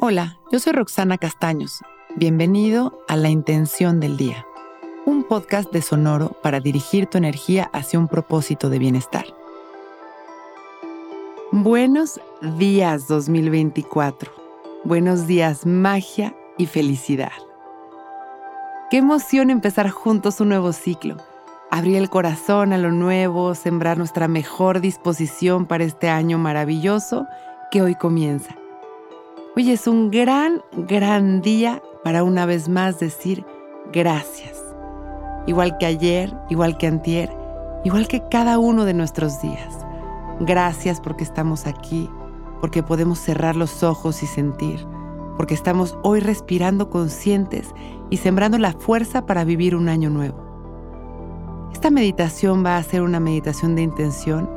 Hola, yo soy Roxana Castaños. Bienvenido a La Intención del Día, un podcast de Sonoro para dirigir tu energía hacia un propósito de bienestar. Buenos días 2024. Buenos días magia y felicidad. Qué emoción empezar juntos un nuevo ciclo abrir el corazón a lo nuevo, sembrar nuestra mejor disposición para este año maravilloso que hoy comienza. Hoy es un gran, gran día para una vez más decir gracias. Igual que ayer, igual que antier, igual que cada uno de nuestros días. Gracias porque estamos aquí, porque podemos cerrar los ojos y sentir, porque estamos hoy respirando conscientes y sembrando la fuerza para vivir un año nuevo. Esta meditación va a ser una meditación de intención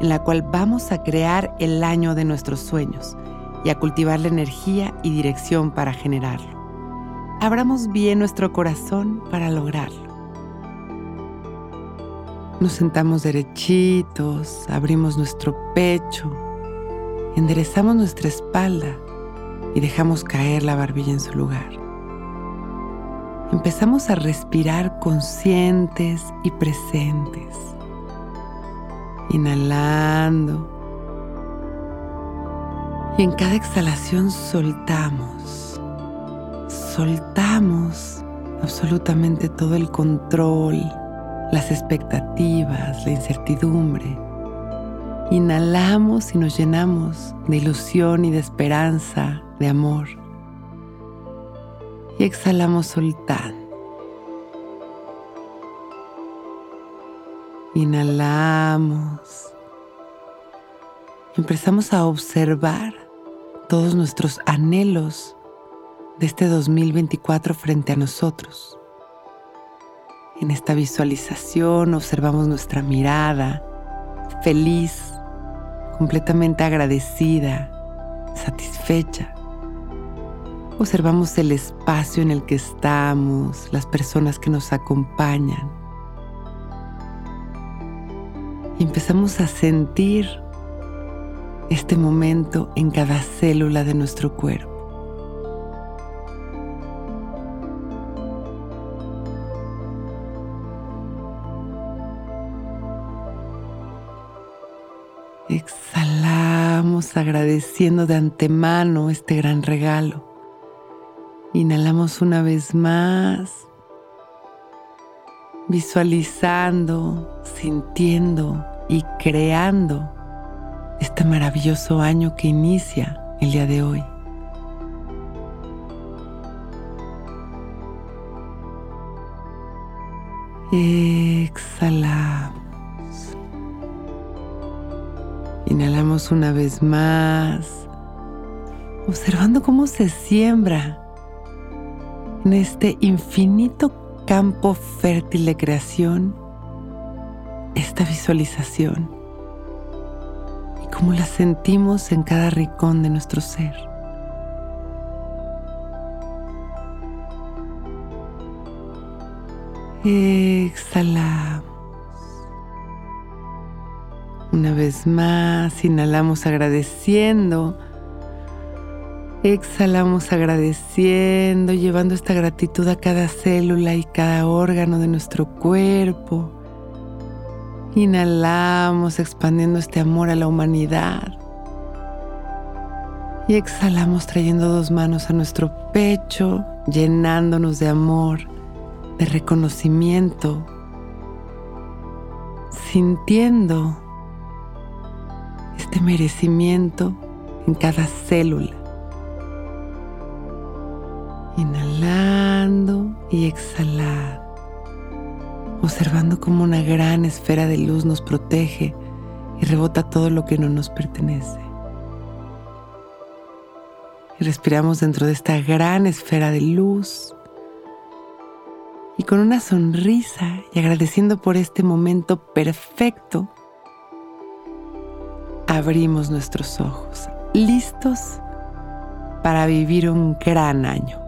en la cual vamos a crear el año de nuestros sueños y a cultivar la energía y dirección para generarlo. Abramos bien nuestro corazón para lograrlo. Nos sentamos derechitos, abrimos nuestro pecho, enderezamos nuestra espalda y dejamos caer la barbilla en su lugar empezamos a respirar conscientes y presentes. Inhalando. Y en cada exhalación soltamos. Soltamos absolutamente todo el control, las expectativas, la incertidumbre. Inhalamos y nos llenamos de ilusión y de esperanza, de amor y exhalamos soltando. Inhalamos. Empezamos a observar todos nuestros anhelos de este 2024 frente a nosotros. En esta visualización observamos nuestra mirada feliz, completamente agradecida, satisfecha. Observamos el espacio en el que estamos, las personas que nos acompañan. Y empezamos a sentir este momento en cada célula de nuestro cuerpo. Exhalamos agradeciendo de antemano este gran regalo. Inhalamos una vez más, visualizando, sintiendo y creando este maravilloso año que inicia el día de hoy. Exhalamos. Inhalamos una vez más, observando cómo se siembra en este infinito campo fértil de creación esta visualización y cómo la sentimos en cada rincón de nuestro ser. Exhalamos. Una vez más, inhalamos agradeciendo Exhalamos agradeciendo, llevando esta gratitud a cada célula y cada órgano de nuestro cuerpo. Inhalamos expandiendo este amor a la humanidad. Y exhalamos trayendo dos manos a nuestro pecho, llenándonos de amor, de reconocimiento, sintiendo este merecimiento en cada célula. Inhalando y exhalando. Observando cómo una gran esfera de luz nos protege y rebota todo lo que no nos pertenece. Y respiramos dentro de esta gran esfera de luz. Y con una sonrisa y agradeciendo por este momento perfecto, abrimos nuestros ojos, listos para vivir un gran año.